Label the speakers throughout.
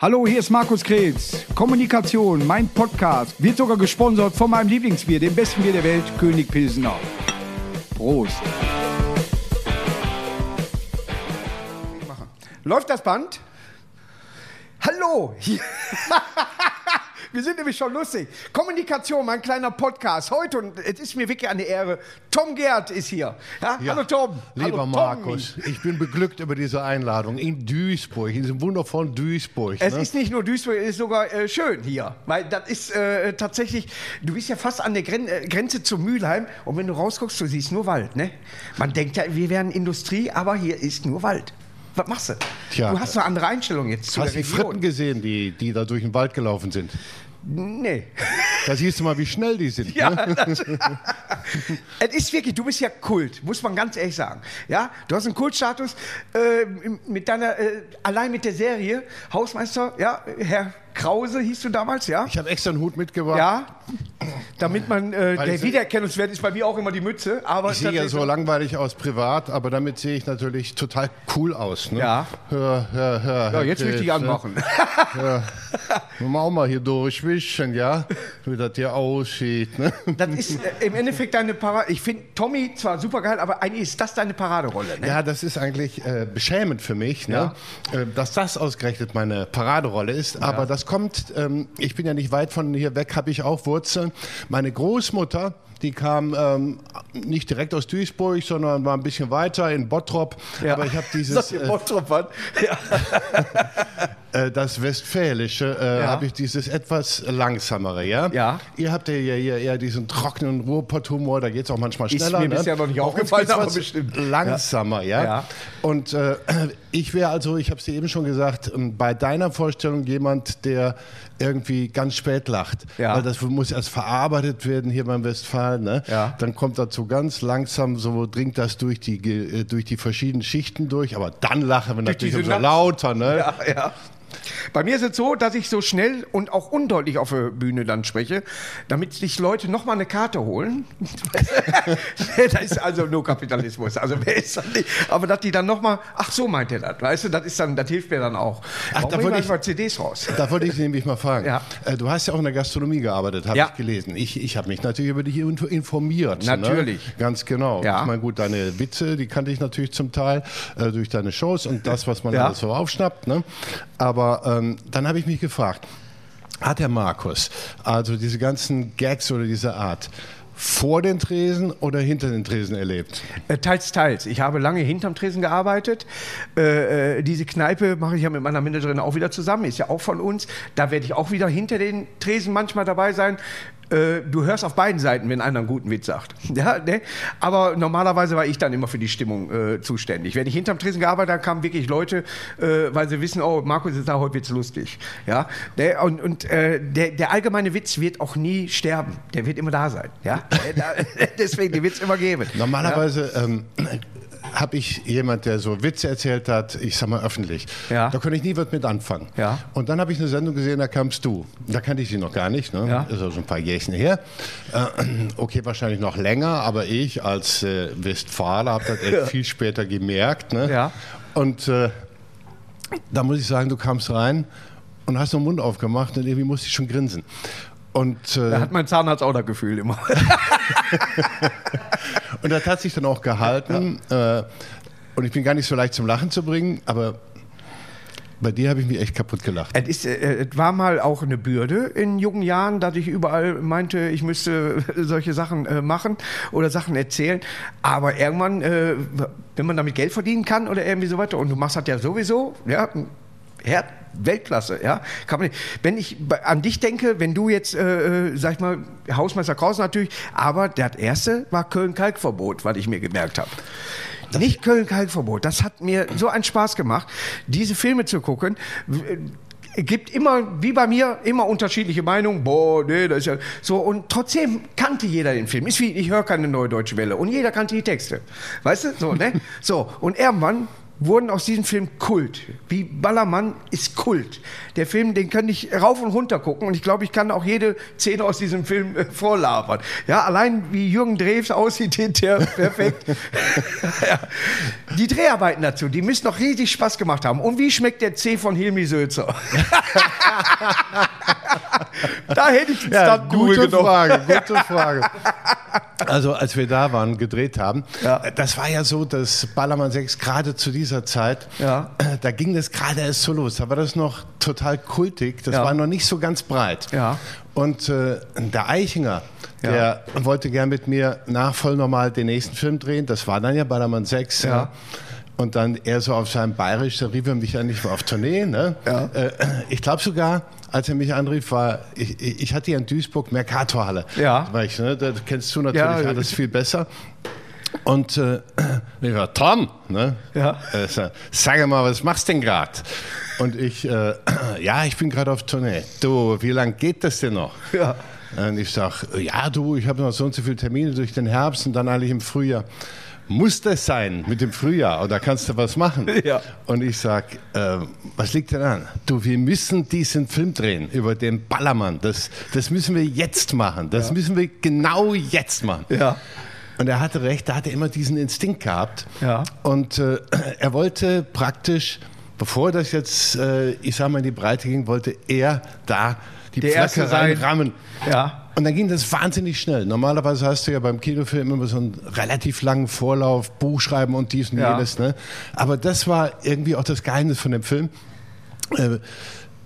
Speaker 1: Hallo, hier ist Markus Kretz. Kommunikation, mein Podcast, wird sogar gesponsert von meinem Lieblingsbier, dem besten Bier der Welt, König Pilsener. Prost. Läuft das Band? Hallo! Wir sind nämlich schon lustig. Kommunikation, mein kleiner Podcast. Heute, und es ist mir wirklich eine Ehre, Tom Gerd ist hier. Ja?
Speaker 2: Ja.
Speaker 1: Hallo Tom.
Speaker 2: Lieber
Speaker 1: Hallo,
Speaker 2: Markus,
Speaker 1: Tommy.
Speaker 2: ich bin beglückt über diese Einladung in Duisburg, in diesem wundervollen Duisburg.
Speaker 1: Es
Speaker 2: ne?
Speaker 1: ist nicht nur Duisburg, es ist sogar äh, schön hier. Weil das ist äh, tatsächlich, du bist ja fast an der Gren äh, Grenze zu Mülheim und wenn du rausguckst, du siehst nur Wald. Ne? Man denkt ja, wir wären Industrie, aber hier ist nur Wald. Was machst du?
Speaker 2: Tja.
Speaker 1: du hast eine andere Einstellung jetzt zu
Speaker 2: Hast du die. Fritten gesehen, die, die da durch den Wald gelaufen sind?
Speaker 1: Nee.
Speaker 2: Da siehst du mal, wie schnell die sind.
Speaker 1: Ja,
Speaker 2: Ne?
Speaker 1: das, es ist wirklich, du bist ja Kult, muss man ganz ehrlich sagen. Ja, du hast einen Kultstatus äh, mit deiner, äh, allein mit der Serie Hausmeister, ja, Herr Krause hieß du damals, ja?
Speaker 2: Ich habe extra einen Hut mitgebracht.
Speaker 1: Ja, damit man, äh, der Wiedererkennungswert ist bei mir auch immer die Mütze, aber
Speaker 2: Ich sehe ja so langweilig aus privat, aber damit sehe ich natürlich total cool aus. Ne?
Speaker 1: Ja.
Speaker 2: Hör, hör, hör,
Speaker 1: Ja, jetzt will ich dich
Speaker 2: ne?
Speaker 1: anmachen.
Speaker 2: Wollen wir auch mal hier durchwischen, ja? Wie das hier aussieht. Ne?
Speaker 1: Das ist äh, im Endeffekt deine Parade. Ich finde Tommy zwar super geil, aber eigentlich ist das deine Paraderolle. Ne?
Speaker 2: Ja, das ist eigentlich äh, beschämend für mich, ne? äh, dass das ausgerechnet meine Paraderolle ist. Aber das kommt, ähm, ich bin ja nicht weit von hier weg, habe ich auch Wurzeln. Meine Großmutter, die kam ähm, nicht direkt aus Duisburg, sondern war ein bisschen weiter in Bottrop.
Speaker 1: Ja.
Speaker 2: Aber ich habe dieses, äh,
Speaker 1: Bottrop an. Ja.
Speaker 2: äh, das Westfälische, äh,
Speaker 1: Ja.
Speaker 2: habe ich dieses etwas langsamere, ja?
Speaker 1: Ja.
Speaker 2: Ihr habt ja hier, eher diesen trockenen Ruhrpott-Humor, da geht es auch manchmal
Speaker 1: Ist
Speaker 2: schneller.
Speaker 1: mir
Speaker 2: ne?
Speaker 1: bisher noch nicht aufgefallen, aber bestimmt.
Speaker 2: Langsamer, ja.
Speaker 1: Ja.
Speaker 2: Und äh, ich wäre also, ich habe es dir eben schon gesagt, ähm, bei deiner Vorstellung jemand, der irgendwie ganz spät lacht.
Speaker 1: Ja.
Speaker 2: Weil das muss erst verarbeitet werden hier beim Westfalen. Ne?
Speaker 1: Ja.
Speaker 2: Dann kommt dazu ganz langsam, so dringt das durch die, äh, durch die verschiedenen Schichten durch. Aber dann lachen wir natürlich umso lauter. Ne?
Speaker 1: Ja, ja. Bei mir ist es so, dass ich so schnell und auch undeutlich auf der Bühne dann spreche, damit sich Leute noch mal eine Karte holen. das ist also nur Kapitalismus. Also wer ist das nicht? Aber dass die dann noch mal, ach so meint er das, weißt du, das ist dann, das hilft mir dann auch.
Speaker 2: Ach,
Speaker 1: Warum
Speaker 2: da wollte ich-
Speaker 1: mal CDs raus.
Speaker 2: Da wollte ich nämlich mal fragen.
Speaker 1: Ja.
Speaker 2: Äh, Du hast ja auch in der Gastronomie gearbeitet, habe
Speaker 1: Ja.
Speaker 2: ich gelesen. Ich, ich habe mich natürlich über dich info- informiert.
Speaker 1: Natürlich.
Speaker 2: Ne? Ganz genau.
Speaker 1: Ja.
Speaker 2: Ich meine, gut, deine Witze, die kannte ich natürlich zum Teil äh, durch deine Shows und das, was man
Speaker 1: Ja.
Speaker 2: alles so aufschnappt. Ne? Aber ähm, dann habe ich mich gefragt, hat der Markus also diese ganzen Gags oder diese Art vor den Tresen oder hinter den Tresen erlebt?
Speaker 1: Äh, Teils, teils. Ich habe lange hinterm Tresen gearbeitet. Äh, äh, diese Kneipe mache ich ja mit meiner Managerin auch wieder zusammen, ist ja auch von uns. Da werde ich auch wieder hinter den Tresen manchmal dabei sein. Äh, du hörst auf beiden Seiten, wenn einer einen guten Witz sagt. Ja, ne? Aber normalerweise war ich dann immer für die Stimmung äh, zuständig. Wenn ich hinterm Tresen gearbeitet habe, kamen wirklich Leute, äh, weil sie wissen, oh, Markus ist da, heute wird's lustig. Ja? Der, und und äh, der, der allgemeine Witz wird auch nie sterben. Der wird immer da sein. Ja? Deswegen, den wird es immer geben.
Speaker 2: Normalerweise ähm, habe ich jemand, der so Witze erzählt hat, ich sag mal öffentlich.
Speaker 1: Ja.
Speaker 2: Da konnte ich nie was mit anfangen.
Speaker 1: Ja.
Speaker 2: Und dann habe ich eine Sendung gesehen, da kamst du. Da kannte ich sie noch gar nicht. Ne?
Speaker 1: Ja.
Speaker 2: Ist also ein paar Jährchen her. Äh, okay, wahrscheinlich noch länger, aber ich als äh, Westfaler habe das echt viel später gemerkt. Ne?
Speaker 1: Ja.
Speaker 2: Und äh, da muss ich sagen, du kamst rein und hast den Mund aufgemacht und irgendwie musste ich schon grinsen. Und, äh,
Speaker 1: Da hat mein Zahnarzt auch das Gefühl immer.
Speaker 2: Und das hat sich dann auch gehalten. Äh, und ich bin gar nicht so leicht zum Lachen zu bringen, aber bei dir habe ich mich echt kaputt gelacht.
Speaker 1: Es, ist, äh, es war mal auch eine Bürde in jungen Jahren, dass ich überall meinte, ich müsste solche Sachen äh, machen oder Sachen erzählen. Aber irgendwann, äh, wenn man damit Geld verdienen kann oder irgendwie so weiter, und du machst das ja sowieso, ja, Herd, Weltklasse, ja. Kann man nicht. Wenn ich an dich denke, wenn du jetzt, äh, äh, sag ich mal, Hausmeister Krause natürlich, aber das erste war Köln-Kalkverbot, was ich mir gemerkt habe. Nicht Köln-Kalkverbot. Das hat mir so einen Spaß gemacht, diese Filme zu gucken. W- gibt immer, wie bei mir, immer unterschiedliche Meinungen. Boah, nee, das ist ja so. Und trotzdem kannte jeder den Film. Ist wie, ich höre keine neue deutsche Welle. Und jeder kannte die Texte. Weißt du? So, ne? So. Und irgendwann wurden aus diesem Film Kult. Wie Ballermann ist Kult. Der Film, den kann ich rauf und runter gucken und ich glaube, ich kann auch jede Szene aus diesem Film äh, vorlabern. Ja, allein wie Jürgen Drews aussieht, der perfekt. ja. Die Dreharbeiten dazu, die müssen noch riesig Spaß gemacht haben. Und wie schmeckt der C von Hilmi Sölzer? da hätte ich
Speaker 2: ja, gute Frage, gute Frage. Also als wir da waren, gedreht haben, ja. das war ja so, dass Ballermann 6 gerade zu dieser Zeit, ja. da ging das gerade erst so los. Da war das noch total kultig, das ja. war noch nicht so ganz breit. Ja. Und äh, der Eichinger, der wollte gern mit mir nach voll normal den nächsten Film drehen. Das war dann ja Ballermann 6. Ja. Und dann er so auf seinem Bayerisch, da rief er mich eigentlich auf Tournee. Ne? Ja. Äh, ich glaube sogar, als er mich anrief, war, ich, ich hatte ja in Duisburg Mercatorhalle. Ja. War ich, ne? Da kennst du natürlich ja, alles viel besser. Und äh, ich war Tom, ne? Ja. Äh, sag mal, was machst du denn gerade? Und ich, äh, ja, ich bin gerade auf Tournee. Du, wie lange geht das denn noch? Ja. Und ich sag, ja, du, ich habe noch so und so viele Termine durch den Herbst und dann eigentlich im Frühjahr muss das sein mit dem Frühjahr oder kannst du was machen? Ja. Und ich sag, äh, was liegt denn an? Du, wir müssen diesen Film drehen über den Ballermann. Das, das müssen wir jetzt machen. Das ja. müssen wir genau jetzt machen. Ja. Und er hatte recht, da hat er immer diesen Instinkt gehabt. Ja. Und äh, er wollte praktisch, bevor das jetzt, äh, ich sag mal, in die Breite ging, wollte er da die Der Pflöcke reinrammen. Ja. Und dann ging das wahnsinnig schnell. Normalerweise hast du ja beim Kinofilm immer so einen relativ langen Vorlauf, Buchschreiben und dies und ja. jenes. Ne? Aber das war irgendwie auch das Geheimnis von dem Film. Äh,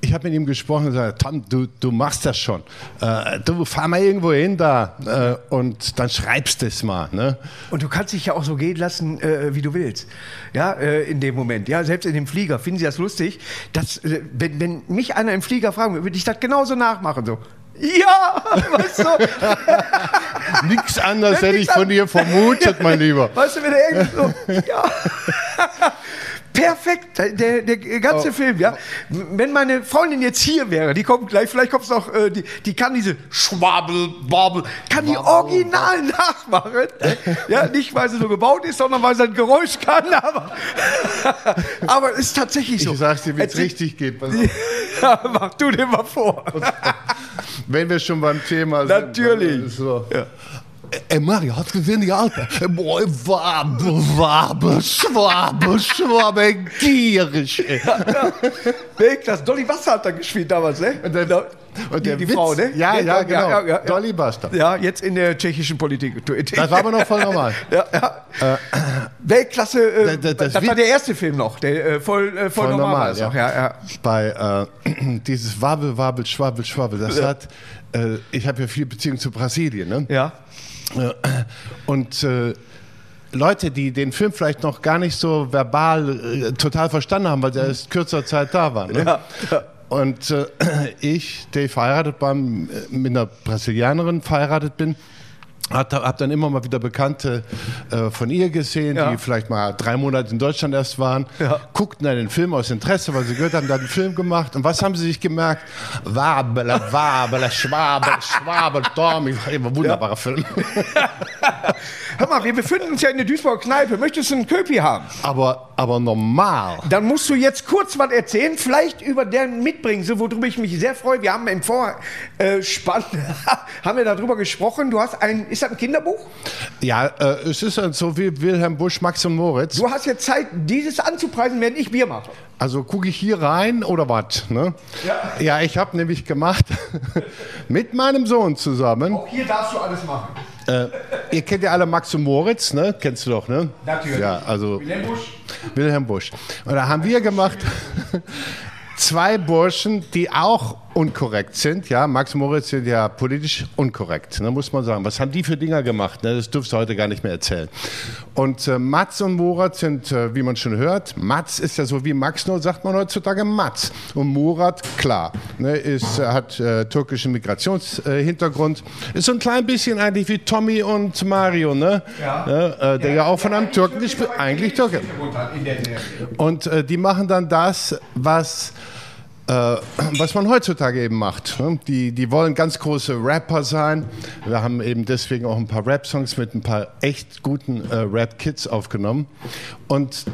Speaker 2: ich habe mit ihm gesprochen und gesagt, Tom, du, du machst das schon. Äh, du fahr mal irgendwo hin da äh, und dann schreibst du es mal. Ne?
Speaker 1: Und du kannst dich ja auch so gehen lassen, äh, wie du willst. Ja, äh, in dem Moment. Ja, selbst in dem Flieger. Finden Sie das lustig? Dass, äh, wenn, wenn mich einer im Flieger fragen würde, würde ich das genauso nachmachen. So. Ja, weißt du?
Speaker 2: Nichts anderes hätte ich von dir vermutet, mein Lieber.
Speaker 1: Weißt du, wenn er irgendwie so, ja. Perfekt, der, der ganze oh. Film, ja. Wenn meine Freundin jetzt hier wäre, die kommt gleich, vielleicht kommt es noch, äh, die, die kann diese Schwabel, Babel, kann die original nachmachen. Ja, nicht weil sie so gebaut ist, sondern weil sie ein Geräusch kann, aber, aber es ist tatsächlich so.
Speaker 2: Ich sag's dir, wie es richtig geht.
Speaker 1: Ja, mach du dir mal vor.
Speaker 2: Wenn wir schon beim Thema
Speaker 1: sind. Natürlich. So. Ja.
Speaker 2: Ey Mario, hast gesehen, die Alte? Boy, Wabe, Wabe, Schwabe, Schwabe, gierig. Ja,
Speaker 1: ja. Weg, das Dolly Wasser hat da gespielt damals, ne?
Speaker 2: Und der, und der die, die Frau, ne?
Speaker 1: Ja, ja, genau. Ja, ja,
Speaker 2: Dolly Buster.
Speaker 1: Ja, jetzt in der tschechischen Politik.
Speaker 2: Das war aber noch voll normal.
Speaker 1: ja, ja. Äh, Weltklasse, äh, das, das, das war der erste Film noch, der äh, voll, äh, voll, voll, normal, normal
Speaker 2: ja. ja, ja. Bei äh, dieses Wabel, Wabel, Schwabel, Schwabel, das hat, äh, ich habe ja viel Beziehung zu Brasilien, ne? Ja. Und äh, Leute, die den Film vielleicht noch gar nicht so verbal äh, total verstanden haben, weil sie erst kürzer Zeit da waren. Ne? Ja, ja. Und äh, ich, der verheiratet äh, mit einer Brasilianerin verheiratet bin, habe hab dann immer mal wieder Bekannte äh, von ihr gesehen, ja. die vielleicht mal drei Monate in Deutschland erst waren, ja. guckten dann den Film aus Interesse, weil sie gehört haben, da hat einen Film gemacht. Und was haben sie sich gemerkt? Wabele, wabele, schwabel, schwabel, Dorm. Wunderbarer ja. Film.
Speaker 1: Hör mal, wir befinden uns ja in der Duisburger Kneipe. Möchtest du einen Köpi haben?
Speaker 2: Aber, aber normal.
Speaker 1: Dann musst du jetzt kurz was erzählen, vielleicht über deren Mitbringsel, worüber ich mich sehr freue. Wir haben im Vorspann, haben wir darüber gesprochen. Du hast ein, ist das ein Kinderbuch?
Speaker 2: Ja, äh, es ist so wie Wilhelm Busch, Max und Moritz.
Speaker 1: Du hast jetzt Zeit, dieses anzupreisen, während ich Bier mache.
Speaker 2: Also gucke ich hier rein oder was? Ne? Ja. ja, ich habe nämlich gemacht mit meinem Sohn zusammen.
Speaker 1: Auch hier darfst du alles machen.
Speaker 2: Äh, ihr kennt ja alle Max und Moritz, ne? Kennst du doch, ne?
Speaker 1: Natürlich.
Speaker 2: Ja, also
Speaker 1: Wilhelm Busch.
Speaker 2: Wilhelm Busch. Und da haben wir gemacht zwei Burschen, die auch unkorrekt sind. Ja, Max Moritz sind ja politisch unkorrekt, ne, muss man sagen. Was haben die für Dinger gemacht? Ne? Das dürfst du heute gar nicht mehr erzählen. Und äh, Mats und Murat sind, äh, wie man schon hört, Mats ist ja so wie Max, nur sagt man heutzutage Mats. Und Murat, klar, ne, ist, äh, hat äh, türkischen Migrationshintergrund. ist so ein klein bisschen eigentlich wie Tommy und Mario, ne? Ja. äh, der ja, ja, auch von einem Türken gespielt, eigentlich Türke. Und äh, die machen dann das, was äh, was man heutzutage eben macht. Ne? Die, die wollen ganz große Rapper sein. Wir haben eben deswegen auch ein paar Rap-Songs mit ein paar echt guten äh, Rap-Kids aufgenommen. Und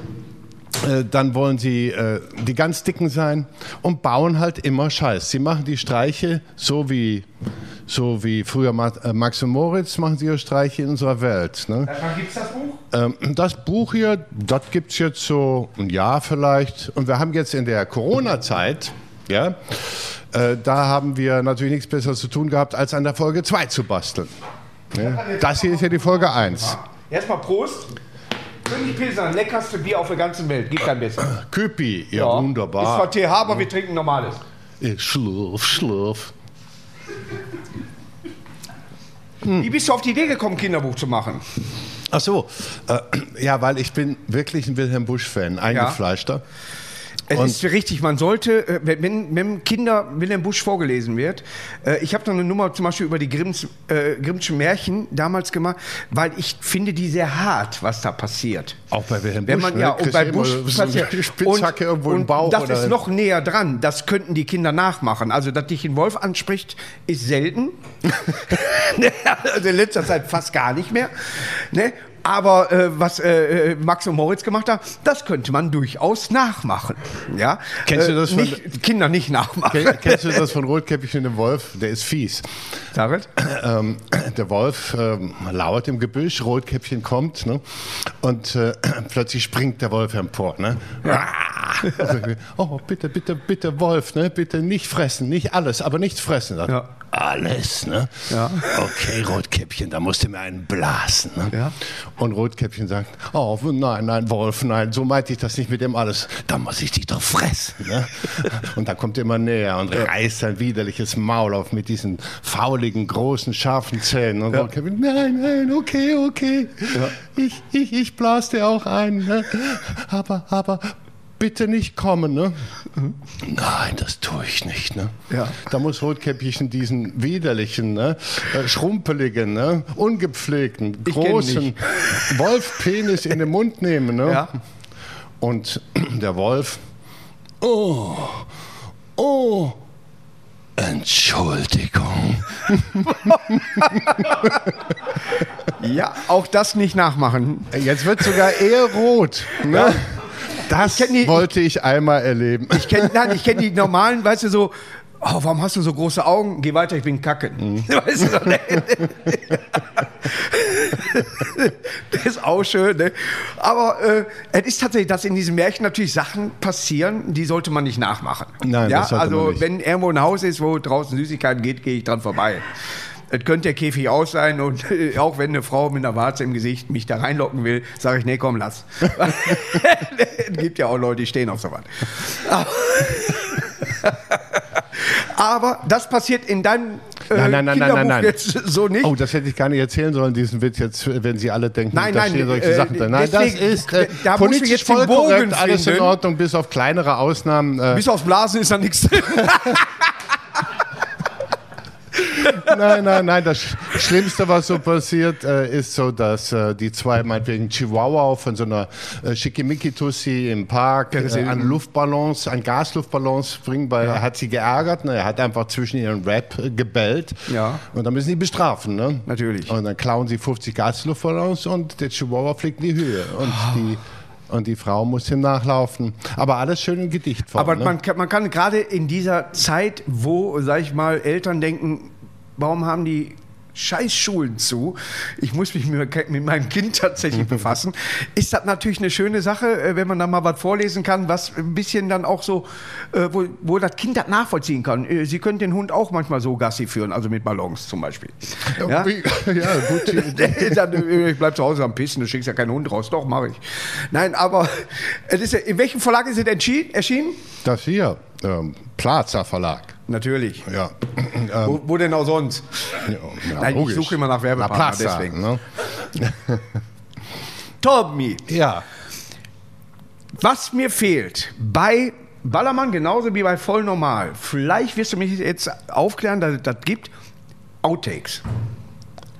Speaker 2: Äh, dann wollen sie äh, die ganz dicken sein und bauen halt immer Scheiß. Sie machen die Streiche so wie, so wie früher äh, Max und Moritz machen sie ihre Streiche in unserer Welt. Ne? Wann gibt es das Buch? Ähm, das Buch hier, das gibt es jetzt so ein Jahr vielleicht. Und wir haben jetzt in der Corona-Zeit, ja, äh, da haben wir natürlich nichts Besseres zu tun gehabt, als an der Folge 2 zu basteln. Ja? Das hier ist ja die Folge 1.
Speaker 1: Erstmal Prost. König Pilsner, leckerste Bier auf der ganzen Welt. Gibt kein besser.
Speaker 2: Küppi, ja, ja, wunderbar. Ist
Speaker 1: zwar TH, aber wir trinken normales.
Speaker 2: Schlurf, schlurf.
Speaker 1: Wie bist du auf die Idee gekommen, Kinderbuch zu machen?
Speaker 2: Ach so, äh, ja, weil ich bin wirklich ein Wilhelm Busch-Fan, eingefleischter. Ja.
Speaker 1: Es ist richtig, man sollte, äh, wenn, wenn Kinder Wilhelm Busch vorgelesen wird, äh, ich habe noch eine Nummer zum Beispiel über die Grimms, äh, Grimmschen Märchen damals gemacht, weil ich finde die sehr hart, was da passiert.
Speaker 2: Auch bei Wilhelm
Speaker 1: Busch, wenn man, ne? Ja, und bei Busch
Speaker 2: passiert. Spitzhacke und, irgendwo im Bauch.
Speaker 1: Das ist noch näher dran, das könnten die Kinder nachmachen. Also, dass dich ein Wolf anspricht, ist selten. also in letzter Zeit fast gar nicht mehr. Ne? Aber äh, was äh, äh, Max und Moritz gemacht haben, das könnte man durchaus nachmachen. Ja?
Speaker 2: Kennst du das
Speaker 1: von nicht, Kinder nicht nachmachen?
Speaker 2: Kenn, kennst du das von Rotkäppchen und dem Wolf? Der ist fies.
Speaker 1: David?
Speaker 2: Ähm, der Wolf ähm, lauert im Gebüsch, Rotkäppchen kommt ne? und äh, plötzlich springt der Wolf empor. Ne? Ja. Oh, bitte, bitte, bitte, Wolf, ne? bitte nicht fressen, nicht alles, aber nichts fressen. Ja. Alles, ne? Ja. Okay, Rotkäppchen, da musst du mir einen blasen. Ne? Ja. Und Rotkäppchen sagt, oh nein, nein, Wolf, nein, so meinte ich das nicht mit dem alles. Da muss ich dich doch fressen. Ne? und dann kommt er immer näher und reißt sein widerliches Maul auf mit diesen fauligen, großen, scharfen Zähnen. Und. Rotkäppchen, nein, nein, okay, okay. Ich, ich, ich blas dir auch ein. Ne? Aber, aber bitte nicht kommen, ne? Mhm. Nein, das tue ich nicht, ne? Ja. Da muss Rotkäppchen diesen widerlichen, ne? Äh, schrumpeligen, ne? ungepflegten, großen Wolfpenis in den Mund nehmen, ne? Ja. Und der Wolf, oh, oh, Entschuldigung.
Speaker 1: ja, auch das nicht nachmachen.
Speaker 2: Jetzt wird sogar eher rot. Ne? Ja. Das die, wollte ich einmal erleben.
Speaker 1: Ich kenne kenn die normalen, weißt du, so, oh, warum hast du so große Augen? Geh weiter, ich bin kacke. Mhm. Weißt du, ne? das ist auch schön. Ne? Aber äh, es ist tatsächlich, dass in diesem Märchen natürlich Sachen passieren, die sollte man nicht nachmachen.
Speaker 2: Nein,
Speaker 1: ja?
Speaker 2: das
Speaker 1: Also, wenn irgendwo ein Haus ist, wo draußen Süßigkeiten geht, gehe ich dran vorbei. Es könnte der Käfig aus sein und äh, auch wenn eine Frau mit einer Warze im Gesicht mich da reinlocken will, sage ich, nee, komm, lass. es gibt ja auch Leute, die stehen auf sowas. Aber das passiert in deinem
Speaker 2: äh, nein, nein, nein, nein, nein, jetzt so nicht. Oh, das hätte ich gar nicht erzählen sollen, diesen Witz jetzt, wenn Sie alle denken,
Speaker 1: nein, da nein,
Speaker 2: stehen solche
Speaker 1: äh,
Speaker 2: Sachen drin. Nein, deswegen, das ist äh, da politisch jetzt voll korrekt, alles in Ordnung, bis auf kleinere Ausnahmen.
Speaker 1: Äh, bis aufs Blasen ist da nichts drin.
Speaker 2: nein, nein, nein. Das Schlimmste, was so passiert, äh, ist so, dass äh, die zwei, meinetwegen Chihuahua von so einer äh, Schickimicki-Tussi im Park äh, an Luftballons, an Gasluftballons bringen, weil ja. er hat sie geärgert. Ne? Er hat einfach zwischen ihren Rap äh, gebellt. Ja. Und dann müssen die bestrafen. Ne?
Speaker 1: Natürlich.
Speaker 2: Und dann klauen sie 50 Gasluftballons und der Chihuahua fliegt in die Höhe. Und oh. die und die Frau muss ihm nachlaufen. Aber alles schön in Gedichtform.
Speaker 1: Aber ne? man, kann, man kann gerade in dieser Zeit, wo, sag ich mal, Eltern denken, warum haben die Scheißschulen zu. Ich muss mich mit, meinem Kind tatsächlich befassen. Ist das natürlich eine schöne Sache, äh, wenn man da mal was vorlesen kann, was ein bisschen dann auch so, äh, wo, wo das Kind das nachvollziehen kann. Äh, Sie können den Hund auch manchmal so Gassi führen, also mit Ballons zum Beispiel. Ja, ja gut. ich bleib zu Hause am Pissen, du schickst ja keinen Hund raus. Doch, mache ich. Nein, aber in welchem Verlag ist es erschienen?
Speaker 2: Das hier, ähm, Plaza Verlag.
Speaker 1: Natürlich.
Speaker 2: Ja.
Speaker 1: wo, wo, denn auch sonst? Ja, Nein, logisch. ich suche immer nach Werbepartner,
Speaker 2: Plaza, deswegen. Ne?
Speaker 1: Tommy.
Speaker 2: Ja.
Speaker 1: Was mir fehlt bei Ballermann genauso wie bei Voll Normal, vielleicht wirst du mich jetzt aufklären, dass es das gibt, Outtakes.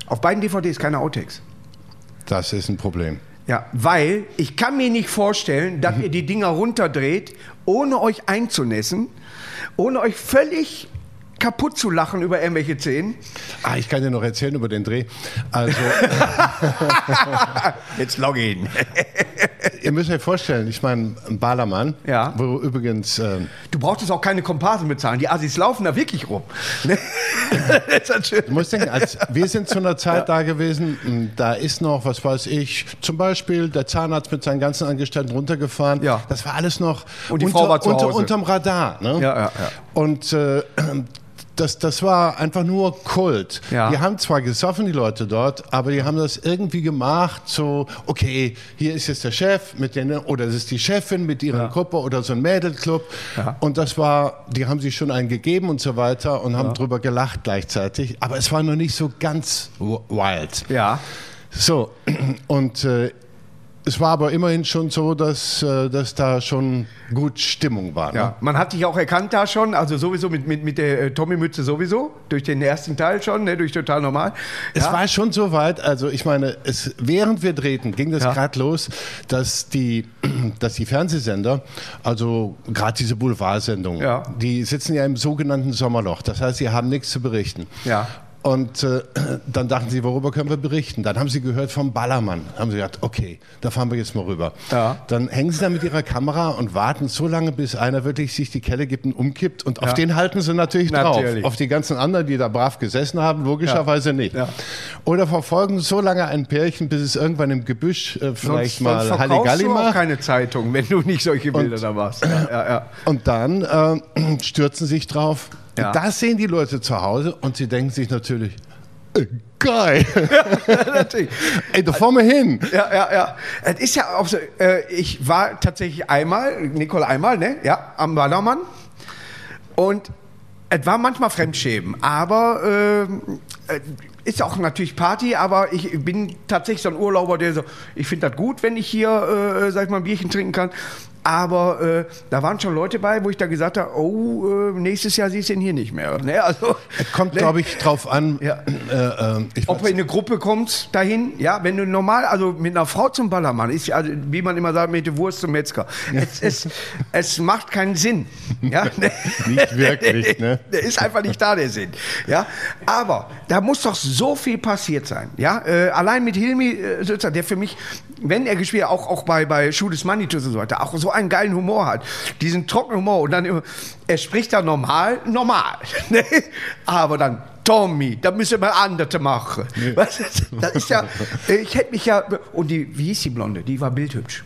Speaker 1: Auf beiden DVDs keine Outtakes.
Speaker 2: Das ist ein Problem.
Speaker 1: Ja, weil ich kann mir nicht vorstellen, dass mhm. ihr die Dinger runterdreht, ohne euch einzunässen, ohne euch völlig kaputt zu lachen über irgendwelche Szenen.
Speaker 2: Ah, ich kann dir noch erzählen über den Dreh. Also,
Speaker 1: Jetzt log in.
Speaker 2: ihr müsst euch vorstellen, ich meine, ein Ballermann,
Speaker 1: Ja.
Speaker 2: wo übrigens, äh,
Speaker 1: Du brauchtest auch keine Komparsen bezahlen. Die Assis laufen da wirklich rum. Ne? Das ist natürlich-
Speaker 2: du musst denken, als, wir sind zu einer Zeit da gewesen, m, da ist noch, was weiß ich, zum Beispiel der Zahnarzt mit seinen ganzen Angestellten runtergefahren.
Speaker 1: Ja.
Speaker 2: Das war alles noch
Speaker 1: Und die Frau war zu
Speaker 2: unter,
Speaker 1: Hause.
Speaker 2: unterm Radar. Ne?
Speaker 1: Ja, ja, ja.
Speaker 2: Und äh, das, das war einfach nur Kult.
Speaker 1: Ja.
Speaker 2: Die haben zwar gesoffen, die Leute dort, aber die haben das irgendwie gemacht, so, okay, hier ist jetzt der Chef mit den, oder es ist die Chefin mit ihrer Gruppe oder so ein Mädelclub.
Speaker 1: Ja.
Speaker 2: Und das war, die haben sich schon einen gegeben und so weiter und haben drüber gelacht gleichzeitig. Aber es war noch nicht so ganz wild.
Speaker 1: Ja.
Speaker 2: So, und äh, es war aber immerhin schon so, dass, äh, dass da schon gut Stimmung war. Ne?
Speaker 1: Ja, man hat dich auch erkannt da schon, also sowieso mit, mit, mit der äh, Tommy-Mütze sowieso, durch den ersten Teil schon, ne, durch Total Normal.
Speaker 2: Es
Speaker 1: ja?
Speaker 2: war schon so weit, also ich meine, es, während wir drehten, ging das
Speaker 1: Ja.
Speaker 2: gerade los, dass die, dass die Fernsehsender, also gerade diese Boulevardsendungen,
Speaker 1: Ja.
Speaker 2: die sitzen ja im sogenannten Sommerloch. Das heißt, sie haben nichts zu berichten.
Speaker 1: Ja.
Speaker 2: Und äh, dann dachten sie, worüber können wir berichten? Dann haben sie gehört vom Ballermann. Haben sie gesagt, okay, da fahren wir jetzt mal rüber.
Speaker 1: Ja.
Speaker 2: Dann hängen sie da mit ihrer Kamera und warten so lange, bis einer wirklich sich die Kelle gibt und umkippt. Und auf
Speaker 1: Ja.
Speaker 2: den halten sie natürlich,
Speaker 1: Natürlich.
Speaker 2: drauf. Auf die ganzen anderen, die da brav gesessen haben, logischerweise nicht.
Speaker 1: Ja.
Speaker 2: Oder verfolgen so lange ein Pärchen, bis es irgendwann im Gebüsch äh, vielleicht
Speaker 1: sonst,
Speaker 2: mal
Speaker 1: sonst
Speaker 2: Halligalli
Speaker 1: du auch
Speaker 2: macht.
Speaker 1: keine Zeitung, wenn du nicht solche Bilder da machst.
Speaker 2: Und dann äh, stürzen sich drauf.
Speaker 1: Ja.
Speaker 2: Das sehen die Leute zu Hause und sie denken sich natürlich, äh, geil,
Speaker 1: Natürlich.
Speaker 2: ey, da fahren wir hin.
Speaker 1: Ja, ja, ja. Es ist ja auch so, äh, ich war tatsächlich einmal, Nicole einmal, ne? Ja, am Ballermann. Und es war manchmal Fremdschämen, aber ähm, äh, ist auch natürlich Party, aber ich bin tatsächlich so ein Urlauber, der so, ich finde das gut, wenn ich hier, äh, sag ich mal, ein Bierchen trinken kann. Aber äh, da waren schon Leute bei, wo ich da gesagt habe, oh, äh, nächstes Jahr siehst du ihn hier nicht mehr. Ne? Also,
Speaker 2: Kommt,
Speaker 1: ne?
Speaker 2: glaube ich, drauf an.
Speaker 1: Ja.
Speaker 2: Äh, äh,
Speaker 1: Ob du in eine Gruppe kommst dahin, ja, wenn du normal, also mit einer Frau zum Ballermann, ist ja, also, wie man immer sagt, mit der Wurst zum Metzger. Es, es, es macht keinen Sinn. Ja?
Speaker 2: Nicht wirklich, ne?
Speaker 1: Der ist einfach nicht da, der Sinn. Ja? Aber da muss doch so viel passiert sein. Ja? Äh, allein mit Hilmi äh, der für mich, wenn er gespielt hat, auch, auch bei, bei Schuh des Manitus und so weiter, auch so einen geilen Humor hat. Diesen trockenen Humor. Und dann immer, er spricht da normal, normal. Ne? Aber dann, Tommy, da müssen wir andere machen. Was ist, das ist ja, ich hätte mich ja, und die, wie hieß die Blonde? Die war bildhübsch.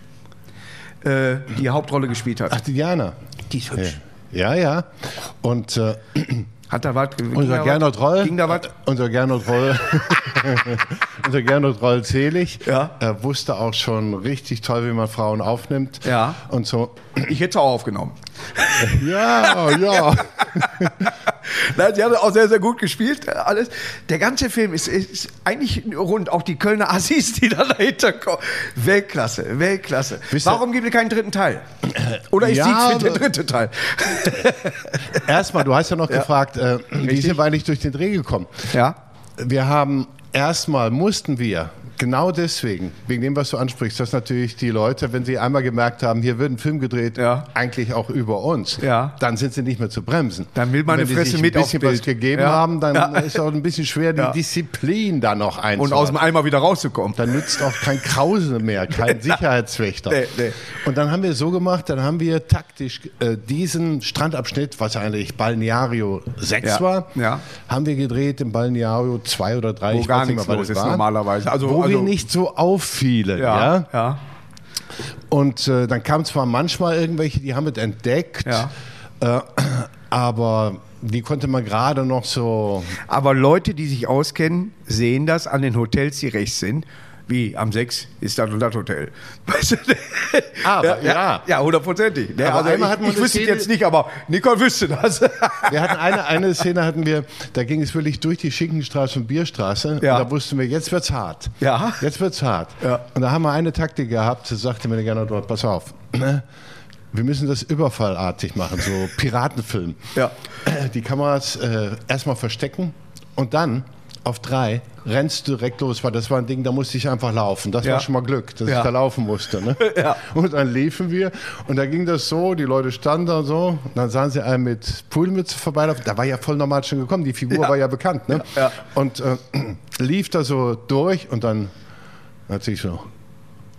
Speaker 1: Äh, die Hauptrolle gespielt hat.
Speaker 2: Ach, Diana.
Speaker 1: die ist hübsch.
Speaker 2: Ja, ja. Und äh,
Speaker 1: Hat da was?
Speaker 2: unser Gernot? Roll,
Speaker 1: Ging da was?
Speaker 2: unser Gernot Roll, unser Gernot Roll Selig,
Speaker 1: Ja.
Speaker 2: er wusste auch schon richtig toll, wie man Frauen aufnimmt.
Speaker 1: Ja.
Speaker 2: Und so,
Speaker 1: Ich hätte es auch aufgenommen.
Speaker 2: ja, ja.
Speaker 1: Nein, sie hat auch sehr, sehr gut gespielt. Alles. Der ganze Film ist, ist eigentlich rund. Auch die Kölner Assis, die da dahinter kommen. Weltklasse, Weltklasse.
Speaker 2: Wisst
Speaker 1: Warum gibt es keinen dritten Teil? Oder ist
Speaker 2: Ja,
Speaker 1: der
Speaker 2: aber-
Speaker 1: dritte Teil?
Speaker 2: Erstmal, du hast ja noch gefragt, äh, wie sind wir eigentlich durch den Dreh gekommen?
Speaker 1: Ja.
Speaker 2: Wir haben erstmal mussten wir genau deswegen, wegen dem, was du ansprichst, dass natürlich die Leute, wenn sie einmal gemerkt haben, hier wird ein Film gedreht,
Speaker 1: Ja.
Speaker 2: eigentlich auch über uns,
Speaker 1: Ja.
Speaker 2: dann sind sie nicht mehr zu bremsen.
Speaker 1: Dann will man eine Fresse mit
Speaker 2: ein bisschen was gegeben
Speaker 1: Ja.
Speaker 2: haben, dann ist auch ein bisschen schwer, die. Disziplin da noch
Speaker 1: Und
Speaker 2: einzuhalten.
Speaker 1: aus dem Eimer wieder rauszukommen.
Speaker 2: Dann nützt auch kein Krause mehr, kein Sicherheitswächter.
Speaker 1: Nee, nee.
Speaker 2: Und dann haben wir so gemacht, dann haben wir taktisch äh, diesen Strandabschnitt, was eigentlich Balneario 6
Speaker 1: Ja,
Speaker 2: war, haben wir gedreht im Balneario 2 oder 3.
Speaker 1: Wo
Speaker 2: ich
Speaker 1: gar nichts
Speaker 2: mehr,
Speaker 1: los ist
Speaker 2: war,
Speaker 1: normalerweise. Also,
Speaker 2: wo
Speaker 1: also,
Speaker 2: nicht so auffielen. Ja.
Speaker 1: Ja, ja.
Speaker 2: Und äh, dann kamen zwar manchmal irgendwelche, die haben es entdeckt,
Speaker 1: Ja.
Speaker 2: äh, aber die konnte man gerade noch so
Speaker 1: Aber Leute, die sich auskennen, sehen das an den Hotels, die rechts sind. Wie am 6 ist das und das Hotel. Weißt du?
Speaker 2: Aber,
Speaker 1: ja.
Speaker 2: ja.
Speaker 1: Ja, hundertprozentig. Ne?
Speaker 2: Aber
Speaker 1: Also
Speaker 2: einmal
Speaker 1: ich,
Speaker 2: hatten wir
Speaker 1: ich wüsste
Speaker 2: Szene-
Speaker 1: jetzt nicht, aber Nicole wüsste das.
Speaker 2: Wir hatten eine, eine Szene hatten wir, da ging es wirklich durch die Schinkenstraße und Bierstraße.
Speaker 1: Ja.
Speaker 2: Und da wussten wir, jetzt wird's hart.
Speaker 1: Ja.
Speaker 2: Jetzt wird's hart.
Speaker 1: Ja.
Speaker 2: Und da haben wir eine Taktik gehabt, das sagte mir der Gernot dort, pass auf. ne? Wir müssen das überfallartig machen, so Piratenfilm.
Speaker 1: Ja.
Speaker 2: Die Kameras äh, erstmal verstecken und dann auf drei rennst du direkt los, weil das war ein Ding, da musste ich einfach laufen. Das
Speaker 1: Ja.
Speaker 2: war schon mal Glück, dass
Speaker 1: Ja.
Speaker 2: ich da laufen musste. Ne?
Speaker 1: Ja.
Speaker 2: Und dann liefen wir und da ging das so, die Leute standen da so, und dann sahen sie einen mit Poolmütze vorbeilaufen. Da war ja voll normal schon gekommen, die Figur war ja bekannt. Ne? Und äh, lief da so durch und dann hat sich so,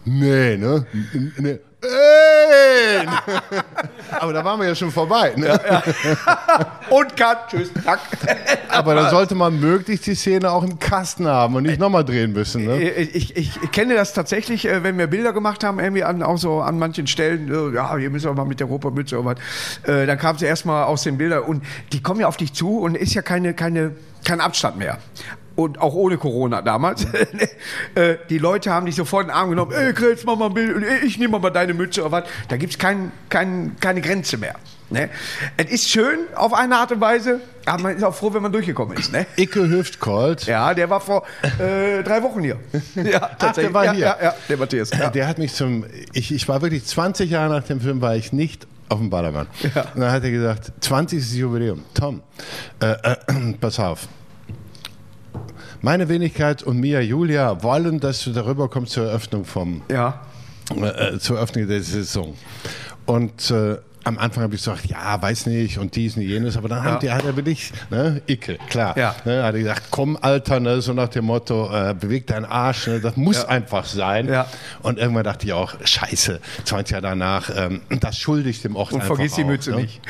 Speaker 2: nee, ne? nee. Ey! Aber da waren wir ja schon vorbei. Ne?
Speaker 1: Und Cut, tschüss, tack.
Speaker 2: Aber dann sollte man möglichst die Szene auch im Kasten haben und nicht nochmal drehen müssen. Ne?
Speaker 1: Ich, ich, ich kenne das tatsächlich, äh, wenn wir Bilder gemacht haben, irgendwie an, auch so an manchen Stellen, äh, ja, hier müssen wir mal mit der Ropermütze oder was. Äh, Dann kam sie erstmal aus den Bildern und die kommen ja auf dich zu und ist ja keine, keine, kein Abstand mehr. Und auch ohne Corona damals. Äh, die Leute haben dich sofort in den Arm genommen. Ey, Kretz, mach mal ein Bild. Ich nehme mal deine Mütze oder was. Da gibt es kein, kein, keine Grenze mehr. Ne? Es ist schön auf eine Art und Weise, aber man ist auch froh, wenn man durchgekommen ist. Ne?
Speaker 2: Icke Hüftgold,
Speaker 1: Ja, der war vor äh, drei Wochen hier. Ja, tatsächlich.
Speaker 2: war
Speaker 1: ja,
Speaker 2: hier.
Speaker 1: Ja, ja, der Matthias. Ja.
Speaker 2: der hat mich zum. Ich, ich war wirklich 20 Jahre nach dem Film, war ich nicht auf dem Ballermann.
Speaker 1: Ja.
Speaker 2: Und dann hat er gesagt: 20. Jubiläum. Tom, äh, äh, pass auf. Meine Wenigkeit und Mia Julia wollen, dass du darüber kommst zur Eröffnung vom
Speaker 1: ja.
Speaker 2: äh, zur Eröffnung der Saison. Und äh, am Anfang habe ich gesagt, ja, weiß nicht und dies und jenes, aber dann
Speaker 1: Ja.
Speaker 2: hat, der, hat er wirklich, ne, Icke, klar,
Speaker 1: Ja.
Speaker 2: ne, hat er gesagt, komm Alter, ne, so nach dem Motto, äh, beweg deinen Arsch, ne, das muss
Speaker 1: Ja.
Speaker 2: einfach sein.
Speaker 1: Ja.
Speaker 2: Und irgendwann dachte ich auch, scheiße, 20 Jahre danach, ähm, das schulde ich dem Ort
Speaker 1: Und
Speaker 2: einfach
Speaker 1: vergiss die
Speaker 2: auch,
Speaker 1: Mütze
Speaker 2: ne?
Speaker 1: nicht.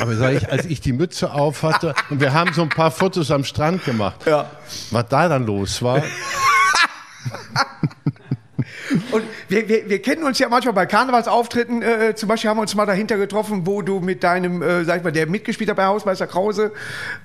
Speaker 2: Aber sag ich, als ich die Mütze auf hatte und wir haben so ein paar Fotos am Strand gemacht,
Speaker 1: Ja.
Speaker 2: was da dann los war,
Speaker 1: Und wir, wir, wir kennen uns ja manchmal bei Karnevalsauftritten. Äh, zum Beispiel haben wir uns mal dahinter getroffen, wo du mit deinem, äh, sag ich mal, der mitgespielt hat bei Hausmeister Krause,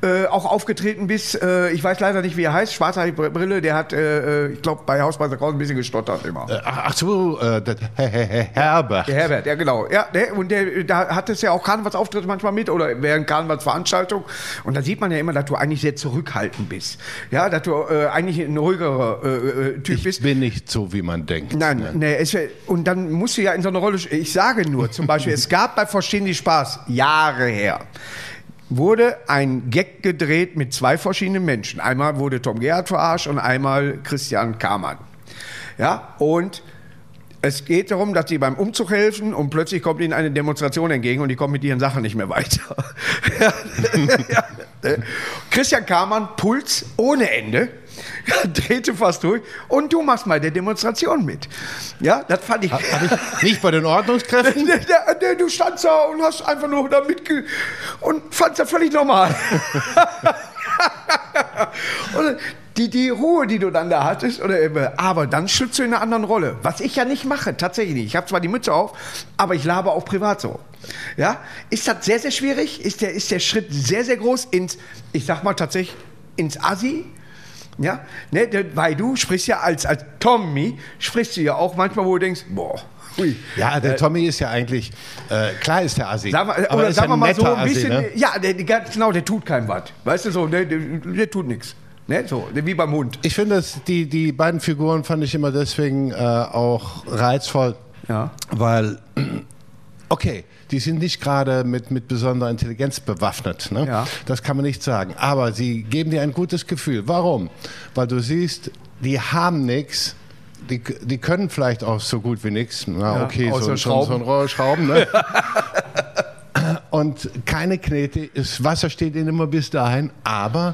Speaker 1: äh, auch aufgetreten bist. Äh, ich weiß leider nicht, wie er heißt. Schwarzhaarige Brille, der hat, äh, ich glaube, bei Hausmeister Krause ein bisschen gestottert immer.
Speaker 2: äh, ach, ach so, äh, das, Herbert.
Speaker 1: Der Herbert, ja genau. Ja, der, und der, da hat es ja auch Karnevalsauftritte manchmal mit oder während Karnevalsveranstaltung. Und da sieht man ja immer, dass du eigentlich sehr zurückhaltend bist. Ja, dass du äh, eigentlich ein ruhigerer äh, äh, Typ
Speaker 2: Ich
Speaker 1: bist.
Speaker 2: bin nicht so, wie man denkt.
Speaker 1: Nein, nee, es, und dann musst du ja in so eine Rolle. Ich sage nur, zum Beispiel, es gab bei Verstehen die Spaß, Jahre her, wurde ein Gag gedreht mit zwei verschiedenen Menschen. Einmal wurde Tom Gerhardt verarscht und einmal Christian Kamann. Ja, und es geht darum, dass die beim Umzug helfen und plötzlich kommt ihnen eine Demonstration entgegen und die kommen mit ihren Sachen nicht mehr weiter. ja, Christian Kamann, Puls ohne Ende, drehte fast durch und du machst mal der Demonstration mit. Ja, das fand ich.
Speaker 2: Habe ich nicht bei den Ordnungskräften?
Speaker 1: Du standst da und hast einfach nur da mitge... und fandst das völlig normal. und die, die Ruhe, die du dann da hattest, oder, äh, aber dann schlüpfst du in einer anderen Rolle. Was ich ja nicht mache, tatsächlich nicht. Ich habe zwar die Mütze auf, aber ich laber auch privat so. Ja? Ist das sehr, sehr schwierig? Ist der, ist der Schritt sehr, sehr groß ins, ich sag mal tatsächlich, ins Assi? Ja, ne, weil du sprichst ja als, als Tommy, sprichst du ja auch manchmal, wo du denkst, boah, hui.
Speaker 2: Ja, der Tommy ist ja eigentlich, äh, klar ist der Assi.
Speaker 1: Sag mal,
Speaker 2: aber
Speaker 1: oder sagen
Speaker 2: ja
Speaker 1: wir mal so ein bisschen,
Speaker 2: Assi, ne?
Speaker 1: ja, der, genau, der tut kein was. Weißt du so, der, der tut nichts. Ne, so, wie beim Hund.
Speaker 2: Ich finde, die, die beiden Figuren fand ich immer deswegen äh, auch reizvoll,
Speaker 1: Ja.
Speaker 2: weil, okay, die sind nicht gerade mit, mit besonderer Intelligenz bewaffnet. Ne?
Speaker 1: Ja.
Speaker 2: Das kann man nicht sagen. Aber sie geben dir ein gutes Gefühl. Warum? Weil du siehst, die haben nichts. Die, die können vielleicht auch so gut wie nichts. Na,
Speaker 1: Ja,
Speaker 2: okay, so, so, so
Speaker 1: Schrauben.
Speaker 2: ein Schrauben. Ne? Und keine Knete, das Wasser steht ihnen immer bis dahin, aber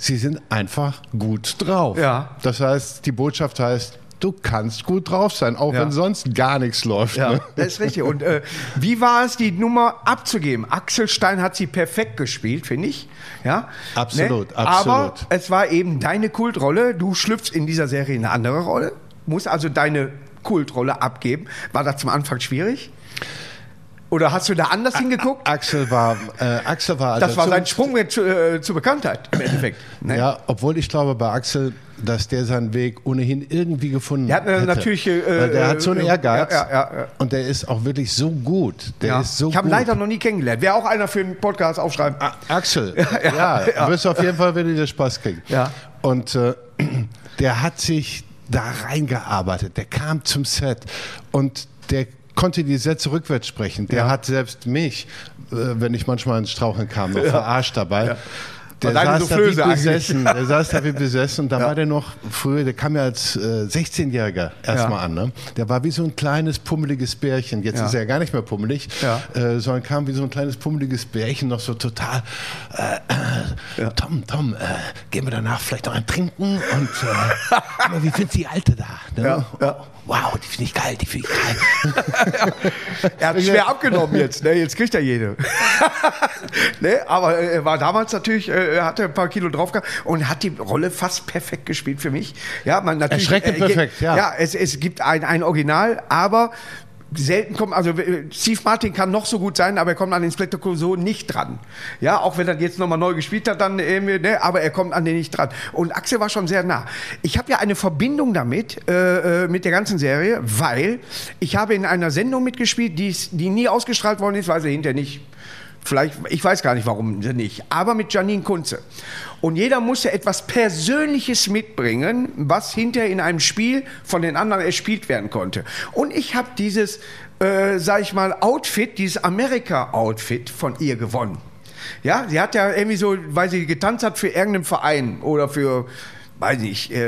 Speaker 2: sie sind einfach gut drauf.
Speaker 1: Ja.
Speaker 2: Das heißt, die Botschaft heißt, du kannst gut drauf sein, auch
Speaker 1: Ja.
Speaker 2: wenn sonst gar nichts läuft.
Speaker 1: Ja,
Speaker 2: Ne?
Speaker 1: das ist richtig. Und äh, wie war es, die Nummer abzugeben? Axel Stein hat sie perfekt gespielt, finde ich. Ja,
Speaker 2: Absolut,
Speaker 1: ne?
Speaker 2: absolut.
Speaker 1: Aber es war eben deine Kultrolle. Du schlüpfst in dieser Serie in eine andere Rolle, musst also deine Kultrolle abgeben. War das zum Anfang schwierig? Oder hast du da anders hingeguckt?
Speaker 2: Axel war, äh, Axel war also
Speaker 1: Das war sein Sprung zu, äh, zur Bekanntheit im Endeffekt. Ne?
Speaker 2: Ja, obwohl ich glaube bei Axel, dass der seinen Weg ohnehin irgendwie gefunden
Speaker 1: Der hat eine
Speaker 2: hätte.
Speaker 1: natürliche, äh,
Speaker 2: Weil der hat so einen
Speaker 1: äh,
Speaker 2: Ehrgeiz
Speaker 1: ja, ja, ja.
Speaker 2: und der ist auch wirklich so gut. Der ist so
Speaker 1: ich habe leider noch nie kennengelernt. Wäre auch einer für einen Podcast aufschreiben.
Speaker 2: A- Axel, ja,
Speaker 1: ja.
Speaker 2: du wirst auf jeden Fall wieder Spaß kriegen.
Speaker 1: Ja.
Speaker 2: Und äh, der hat sich da reingearbeitet. Der kam zum Set und der konnte die Sätze rückwärts sprechen. Der
Speaker 1: Ja.
Speaker 2: hat selbst mich, äh, wenn ich manchmal ins Straucheln kam, noch verarscht dabei. Der saß so da wie besessen. Der saß da wie besessen. Und da ja. war der noch früher, der kam ja als äh, 16-Jähriger erstmal ja. an. Ne? Der war wie so ein kleines, pummeliges Bärchen. Jetzt ja. ist er ja gar nicht mehr pummelig, äh, sondern kam wie so ein kleines, pummeliges Bärchen, noch so total. Äh, Tom, Tom, äh, gehen wir danach vielleicht noch ein Trinken? Und äh, wie findest du die Alte da? Ne? Wow, die finde ich geil, die finde ich
Speaker 1: geil. er hat schwer abgenommen jetzt, ne? jetzt kriegt er jede. ne? Aber er war damals natürlich, er hatte ein paar Kilo drauf gehabt und hat die Rolle fast perfekt gespielt für mich. Ja, man natürlich.
Speaker 2: Erschreckend äh, perfekt, ja.
Speaker 1: Ja, es, es gibt ein, ein Original, aber selten kommt, also Steve Martin kann noch so gut sein, aber er kommt an den Inspector Clouseau nicht dran. Ja, auch wenn er jetzt nochmal neu gespielt hat, dann, äh, ne, aber er kommt an den nicht dran. Und Axel war schon sehr nah. Ich habe ja eine Verbindung damit, äh, äh, mit der ganzen Serie, weil ich habe in einer Sendung mitgespielt, die, die nie ausgestrahlt worden ist, weil sie hinterher nicht Vielleicht, ich weiß gar nicht, warum nicht. Aber mit Janine Kunze. Und jeder musste etwas Persönliches mitbringen, was hinterher in einem Spiel von den anderen erspielt werden konnte. Und ich habe dieses, äh, sag ich mal, Outfit, dieses Amerika-Outfit von ihr gewonnen. Ja, sie hat ja irgendwie so, weil sie getanzt hat für irgendeinen Verein oder für weiß nicht, äh,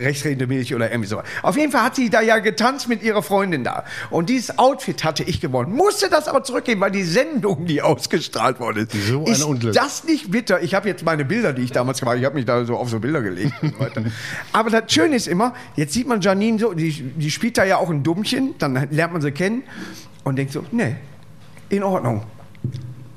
Speaker 1: rechtsredende Milch oder irgendwie so. Auf jeden Fall hat sie da ja getanzt mit ihrer Freundin da. Und dieses Outfit hatte ich gewonnen. Musste das aber zurückgeben, weil die Sendung, die ausgestrahlt worden ist. So ist Unglück. das nicht bitter? Ich habe jetzt meine Bilder, die ich damals gemacht habe, ich habe mich da so auf so Bilder gelegt. aber das Schöne ist immer, jetzt sieht man Janine so, die, die spielt da ja auch ein Dummchen, dann lernt man sie kennen und denkt so, nee, in Ordnung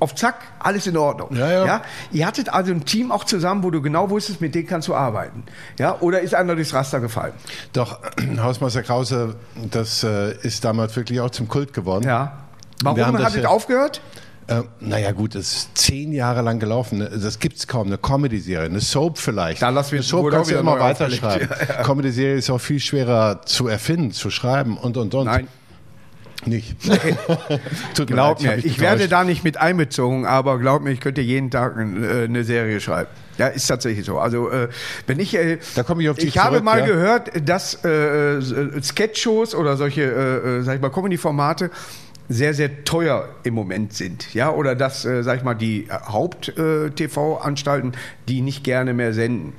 Speaker 1: auf Zack, alles in Ordnung. Ja, ja. ja, Ihr hattet also ein Team auch zusammen, wo du genau wusstest, mit denen kannst du arbeiten. Ja? Oder ist einer durchs Raster gefallen?
Speaker 2: Doch, Hausmeister Krause, das äh, ist damals wirklich auch zum Kult geworden.
Speaker 1: Ja. Warum hat es aufgehört?
Speaker 2: Äh, naja, gut, es ist zehn Jahre lang gelaufen. Ne, das gibt es kaum. Eine Comedy-Serie, eine Soap vielleicht.
Speaker 1: Dann lass
Speaker 2: eine Soap kannst du immer weiterschreiben. Ja, ja. Comedy-Serie ist auch viel schwerer zu erfinden, zu schreiben und und und.
Speaker 1: Nein.
Speaker 2: Nicht.
Speaker 1: Tut glaub mir, ich, ich werde da nicht mit einbezogen, aber glaub mir, ich könnte jeden Tag äh, eine Serie schreiben. Ja, ist tatsächlich so. Also äh, wenn ich, äh,
Speaker 2: da komme ich auf dich
Speaker 1: Ich zurück, habe mal ja? gehört, dass äh, Sketch-Shows oder solche, äh, äh, sag ich mal, Comedy-Formate sehr, sehr teuer im Moment sind. Ja, oder dass, äh, sag ich mal, die Haupt-TV-Anstalten die nicht gerne mehr senden.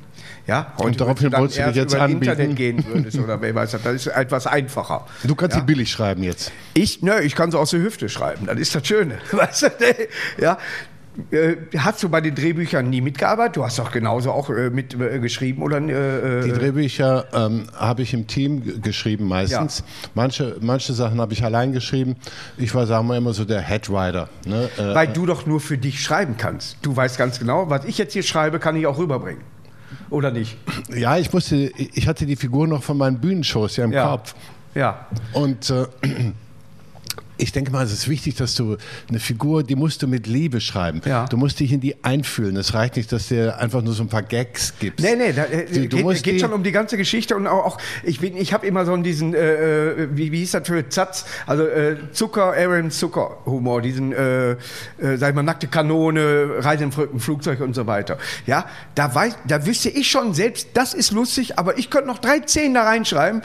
Speaker 1: Ja,
Speaker 2: heute und daraufhin wolltest du dich jetzt über anbieten.
Speaker 1: Internet gehen würdest oder wer weiß das. Das ist etwas einfacher.
Speaker 2: Du kannst
Speaker 1: ja?
Speaker 2: sie billig schreiben jetzt.
Speaker 1: Ich, nö, ich kann sie aus der Hüfte schreiben. Das ist das Schöne. Weißt du, ja, äh, hast du bei den Drehbüchern nie mitgearbeitet? Du hast doch genauso auch äh, mitgeschrieben, äh, oder?
Speaker 2: Äh, die Drehbücher ähm, habe ich im Team geschrieben meistens. Ja. Manche, manche Sachen habe ich allein geschrieben. Ich war, sagen wir immer so der Headwriter. Ne?
Speaker 1: Weil du doch nur für dich schreiben kannst. Du weißt ganz genau, was ich jetzt hier schreibe, kann ich auch rüberbringen oder nicht?
Speaker 2: Ja, ich musste, ich hatte die Figur noch von meinen Bühnenshows ja im ja. Kopf.
Speaker 1: Ja.
Speaker 2: Und äh, ich denke mal, es ist wichtig, dass du eine Figur, die musst du mit Liebe schreiben. Ja. Du musst dich in die einfühlen. Es reicht nicht, dass du einfach nur so ein paar Gags gibst.
Speaker 1: Nee, nee, da, äh, du, du geht, geht schon um die ganze Geschichte und auch, auch ich, ich habe immer so diesen, äh, äh, wie, wie hieß das für Zatz, also äh, Zucker, Aaron Zucker Humor, diesen, äh, äh, sag ich mal, nackte Kanone, Reise im Flugzeug und so weiter. Ja, da weiß, da wüsste ich schon selbst, das ist lustig, aber ich könnte noch drei Zehn da reinschreiben,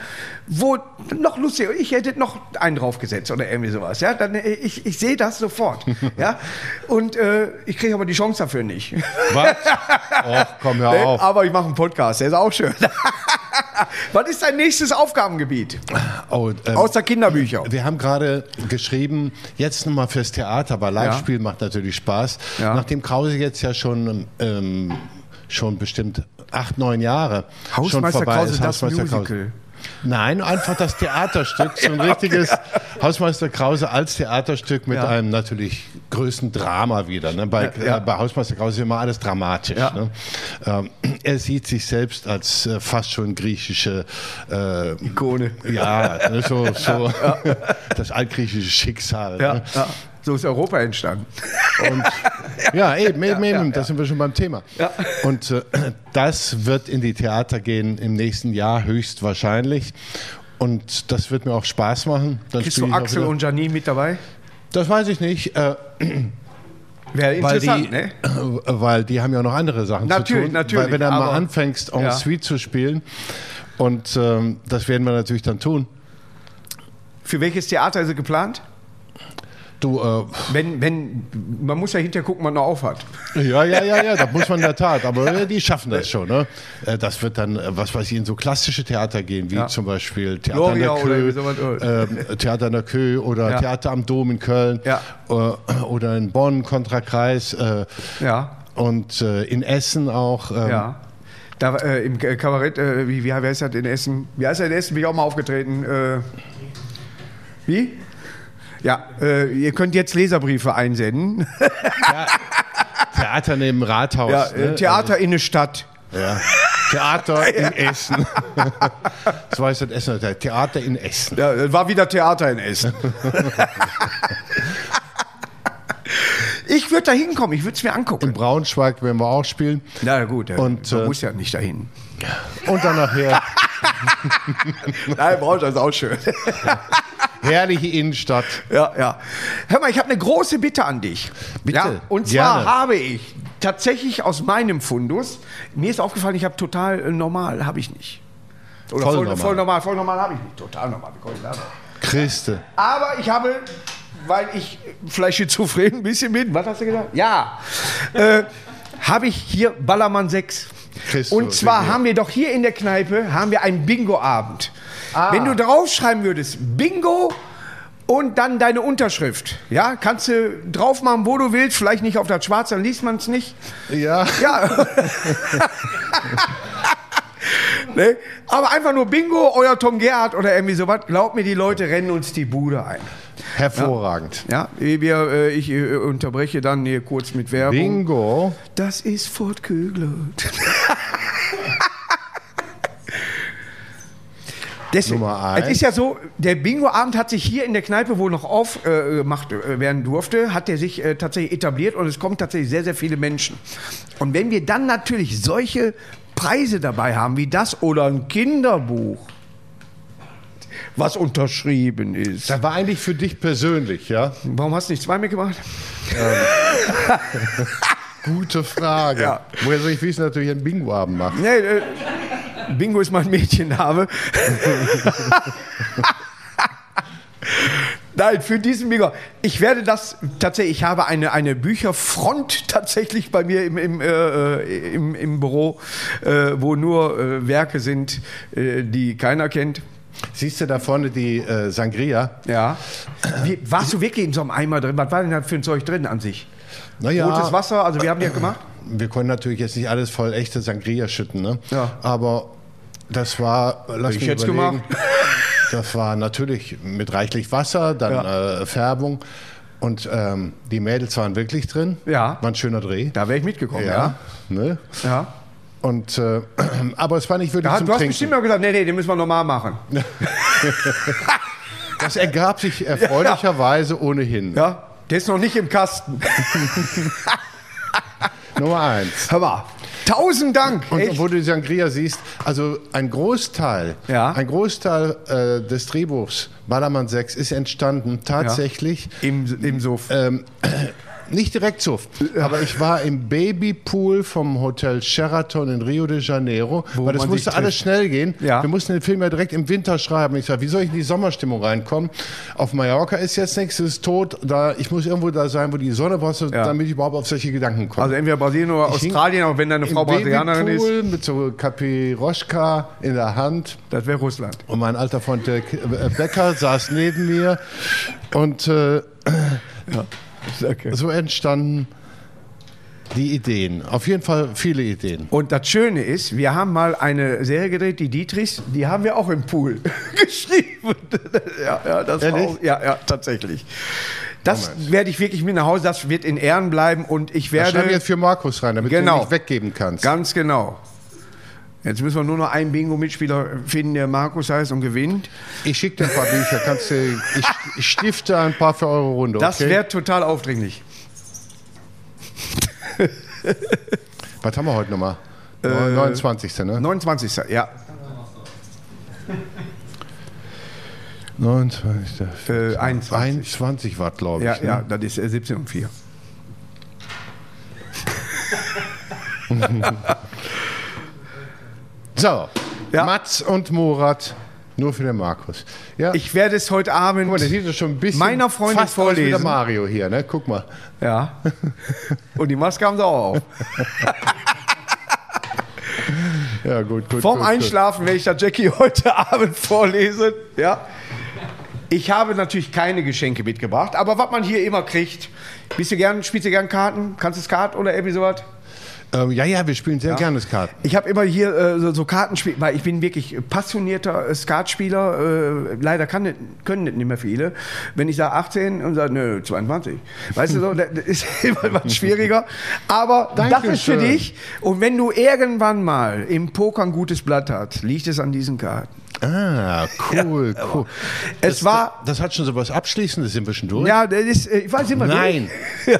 Speaker 1: wo noch lustig, ich hätte noch einen draufgesetzt oder irgendwie sowas. Ja, dann, äh, ich, ich sehe das sofort. ja, und äh, ich kriege aber die Chance dafür nicht.
Speaker 2: Was? Och, komm hör auf.
Speaker 1: Aber ich mache einen Podcast, der ist auch schön. Was ist dein nächstes Aufgabengebiet?
Speaker 2: Oh,
Speaker 1: ähm, Außer Kinderbücher.
Speaker 2: Wir haben gerade geschrieben, jetzt nochmal fürs Theater, weil Live-Spiel ja. macht natürlich Spaß. Ja. Nachdem Krause jetzt ja schon, ähm, schon bestimmt acht, neun Jahre
Speaker 1: Hausmeister
Speaker 2: schon vorbei
Speaker 1: Krause,
Speaker 2: ist.
Speaker 1: Das Hausmeister Musical. Krause.
Speaker 2: Nein, einfach das Theaterstück, so ein richtiges Hausmeister Krause als Theaterstück mit ja. einem natürlich größten Drama wieder. Ne? Bei, ja, äh, bei Hausmeister Krause ist immer alles dramatisch. Ne? Ähm, er sieht sich selbst als äh, fast schon griechische
Speaker 1: äh, Ikone.
Speaker 2: Ja, ne, so, so das altgriechische Schicksal.
Speaker 1: Ne? So ist Europa entstanden.
Speaker 2: Und, ja, eben, eben, eben. Da sind wir schon beim Thema. Und äh, das wird in die Theater gehen im nächsten Jahr höchstwahrscheinlich. Und das wird mir auch Spaß machen.
Speaker 1: Dann Kriegst du Axel und Janine mit dabei?
Speaker 2: Das weiß ich nicht. Äh,
Speaker 1: Wäre interessant,
Speaker 2: weil die, ne? Weil die haben ja noch andere Sachen
Speaker 1: natürlich,
Speaker 2: zu tun.
Speaker 1: Natürlich,
Speaker 2: Weil wenn du mal anfängst, en ja. suite zu spielen, und ähm, das werden wir natürlich dann tun.
Speaker 1: Für welches Theater ist er geplant?
Speaker 2: Du, äh,
Speaker 1: Wenn, wenn, man muss ja hinterher gucken, man noch auf hat.
Speaker 2: ja, ja, ja, ja, das muss man in der Tat. Aber äh, die schaffen das schon. Ne? Äh, Das wird dann, äh, was weiß ich, in so klassische Theater gehen, wie
Speaker 1: Ja.
Speaker 2: zum Beispiel Theater an
Speaker 1: Gloria
Speaker 2: der
Speaker 1: oder
Speaker 2: Kö, ähm, Theater an der Kö oder
Speaker 1: Ja.
Speaker 2: Theater am Dom in Köln
Speaker 1: Ja.
Speaker 2: äh, oder in Bonn, Kontrakreis äh,
Speaker 1: Ja,
Speaker 2: und äh, in Essen auch. ähm,
Speaker 1: ja. Da, äh, Im Kabarett, äh, wie, wie heißt das in Essen? Wie heißt das in Essen? Bin ich auch mal aufgetreten. Äh, wie? Ja, äh, ihr könnt jetzt Leserbriefe einsenden.
Speaker 2: Theater neben Rathaus.
Speaker 1: Ja,
Speaker 2: ne?
Speaker 1: äh, Theater in der Stadt.
Speaker 2: Ja. Theater in Essen. Das war jetzt das Essen. Theater in Essen.
Speaker 1: Ja, äh, war wieder Theater in Essen. ich würde da hinkommen, ich würde es mir angucken.
Speaker 2: In Braunschweig werden wir auch spielen.
Speaker 1: Na gut,
Speaker 2: Und,
Speaker 1: und, man
Speaker 2: äh,
Speaker 1: muss ja nicht dahin.
Speaker 2: Und dann nachher
Speaker 1: Nein, Braunschweig ist auch schön.
Speaker 2: Herrliche Innenstadt.
Speaker 1: Ja, ja. Hör mal, ich habe eine große Bitte an dich.
Speaker 2: Bitte,
Speaker 1: Ja, und zwar
Speaker 2: gerne.
Speaker 1: habe ich tatsächlich aus meinem Fundus, mir ist aufgefallen, ich habe total äh, normal, habe ich nicht. Oder
Speaker 2: Voll
Speaker 1: voll,
Speaker 2: normal.
Speaker 1: voll normal, voll normal habe ich nicht. Total normal?
Speaker 2: Christe.
Speaker 1: Aber ich habe, weil ich vielleicht schizophren ein bisschen bin, was hast du gesagt? Ja. Äh, habe ich hier Ballermann 6.
Speaker 2: Christus,
Speaker 1: Und zwar
Speaker 2: ja.
Speaker 1: haben wir doch hier in der Kneipe haben wir einen Bingo-Abend. Wenn du draufschreiben würdest, Bingo und dann deine Unterschrift. Ja, kannst du drauf machen, wo du willst, vielleicht nicht auf das Schwarze, dann liest man es nicht.
Speaker 2: Ja.
Speaker 1: Ja. ne? Aber einfach nur Bingo, euer Tom Gerhardt oder irgendwie sowas. Glaubt mir, die Leute rennen uns die Bude ein.
Speaker 2: Hervorragend.
Speaker 1: Ja, wir, äh, ich äh, unterbreche dann hier kurz mit Werbung.
Speaker 2: Bingo.
Speaker 1: Das ist Fort Kögler. Deswegen,
Speaker 2: Nummer eins.
Speaker 1: Es ist ja so, der Bingo-Abend hat sich hier in der Kneipe wohl noch aufgemacht äh, werden durfte, hat er sich äh, tatsächlich etabliert und es kommen tatsächlich sehr, sehr viele Menschen. Und wenn wir dann natürlich solche Preise dabei haben wie das oder ein Kinderbuch, was unterschrieben ist.
Speaker 2: Das war eigentlich für dich persönlich, ja?
Speaker 1: Warum hast du nicht zwei mitgemacht?
Speaker 2: Gute Frage.
Speaker 1: Ja.
Speaker 2: Woher soll ich wissen, dass du hier einen Bingo-Abend machst?
Speaker 1: Nee, äh, Bingo ist mein Mädchenname. Nein, für diesen Bingo. Ich werde das tatsächlich, ich habe eine, eine Bücherfront tatsächlich bei mir im, im, äh, im, im Büro, äh, wo nur äh, Werke sind, äh, die keiner kennt.
Speaker 2: Siehst du da vorne die äh, Sangria?
Speaker 1: Ja. Wie, warst du wirklich in so einem Eimer drin? Was war denn da für ein Zeug drin an sich?
Speaker 2: Naja,
Speaker 1: Rotes Wasser, also wir haben ja gemacht.
Speaker 2: wir konnten natürlich jetzt nicht alles voll echte Sangria schütten, ne?
Speaker 1: Ja.
Speaker 2: Aber das war, lass
Speaker 1: ich
Speaker 2: mich
Speaker 1: jetzt
Speaker 2: überlegen, das war natürlich mit reichlich Wasser, dann
Speaker 1: Ja.
Speaker 2: äh, Färbung und ähm, die Mädels waren wirklich drin.
Speaker 1: Ja.
Speaker 2: War ein schöner Dreh.
Speaker 1: Da wäre ich mitgekommen, ja.
Speaker 2: Ne?
Speaker 1: ja.
Speaker 2: Und, äh, aber es war nicht wirklich
Speaker 1: Da,
Speaker 2: zum
Speaker 1: du hast
Speaker 2: Trinken.
Speaker 1: bestimmt mal gesagt, nee, nee, den müssen wir normal machen.
Speaker 2: Das ergab sich erfreulicherweise ohnehin.
Speaker 1: Ja, der ist noch nicht im Kasten.
Speaker 2: Nummer eins.
Speaker 1: Hör mal, tausend Dank.
Speaker 2: Und
Speaker 1: Echt?
Speaker 2: wo du die Sangria siehst, also ein Großteil,
Speaker 1: Ja.
Speaker 2: ein Großteil äh, des Drehbuchs Ballermann 6 ist entstanden tatsächlich
Speaker 1: Im, im Suff.
Speaker 2: ähm, nicht direkt so, aber ich war im Babypool vom Hotel Sheraton in Rio de Janeiro,
Speaker 1: Wo
Speaker 2: weil das
Speaker 1: man sich
Speaker 2: musste alles
Speaker 1: trifft.
Speaker 2: schnell gehen.
Speaker 1: Ja.
Speaker 2: Wir mussten den Film ja direkt im Winter schreiben. Ich sage, wie soll ich in die Sommerstimmung reinkommen? Auf Mallorca ist jetzt nichts, es ist tot. Da, ich muss irgendwo da sein, wo die Sonne war,
Speaker 1: Ja.
Speaker 2: damit ich überhaupt auf solche Gedanken komme.
Speaker 1: Also entweder Brasilien oder
Speaker 2: Ich hing
Speaker 1: Australien, auch wenn deine Frau Brasilianerin ist.
Speaker 2: Babypool mit so Capiroschka in der Hand.
Speaker 1: Das wäre Russland.
Speaker 2: Und mein alter Freund der K- äh, Becker saß neben mir. Und äh,
Speaker 1: Okay.
Speaker 2: so entstanden die Ideen. Auf jeden Fall viele Ideen.
Speaker 1: Und das Schöne ist, wir haben mal eine Serie gedreht, die Dietrichs, die haben wir auch im Pool geschrieben. ja, ja, das auch, ja, ja, tatsächlich. Das werde ich wirklich mit nach Hause, das wird in Ehren bleiben und ich werde.
Speaker 2: schreiben wir jetzt für Markus rein, damit du
Speaker 1: Genau.
Speaker 2: ihn nicht weggeben kannst.
Speaker 1: Ganz genau. Jetzt müssen wir nur noch einen Bingo-Mitspieler finden, der Markus heißt und gewinnt.
Speaker 2: Ich schicke dir ein paar Bücher. Kannst du, ich, ich stifte ein paar für eure Runde.
Speaker 1: Das
Speaker 2: okay?
Speaker 1: wäre total aufdringlich.
Speaker 2: Was haben wir heute nochmal?
Speaker 1: Äh,
Speaker 2: 29. Ne?
Speaker 1: 29. Ja.
Speaker 2: 29.
Speaker 1: Äh, 21.
Speaker 2: 21 war glaube ich.
Speaker 1: Ja,
Speaker 2: ne?
Speaker 1: ja, das ist äh, 17 und 4.
Speaker 2: So,
Speaker 1: Ja.
Speaker 2: Mats und Murat Nur für den Markus. Ja.
Speaker 1: Ich werde es heute Abend
Speaker 2: Guck mal, der sieht schon ein bisschen
Speaker 1: meiner Freundin
Speaker 2: fast aus wie der
Speaker 1: vorlesen.
Speaker 2: Mario hier, ne? Guck mal.
Speaker 1: Ja. Und die Maske haben sie auch auf.
Speaker 2: Ja, gut, gut.
Speaker 1: Vorm
Speaker 2: gut.
Speaker 1: Einschlafen werde ich da Jackie heute Abend vorlesen. Ja. Ich habe natürlich keine Geschenke mitgebracht, aber was man hier immer kriegt. Bist du gern, spielst du gern Karten? Kannst du Skat oder irgendwie sowas?
Speaker 2: Ähm, ja, ja, wir spielen sehr gerne Skat.
Speaker 1: Ich habe immer hier äh, so, so Kartenspiel, weil ich bin wirklich passionierter äh, Skatspieler. Äh, leider kann, können nicht mehr viele. Wenn ich sage 18 und sage, nö, 22. Weißt du so, das ist immer was schwieriger. Aber das ist für
Speaker 2: Dankeschön.
Speaker 1: dich. Und wenn du irgendwann mal im Poker ein gutes Blatt hast, liegt es an diesen Karten.
Speaker 2: Ah, cool, cool.
Speaker 1: Es
Speaker 2: das,
Speaker 1: war-
Speaker 2: Das, hat schon so was Abschließendes, sind wir schon durch?
Speaker 1: Ja, das ist, äh, ich weiß immer
Speaker 2: Nein.
Speaker 1: ja.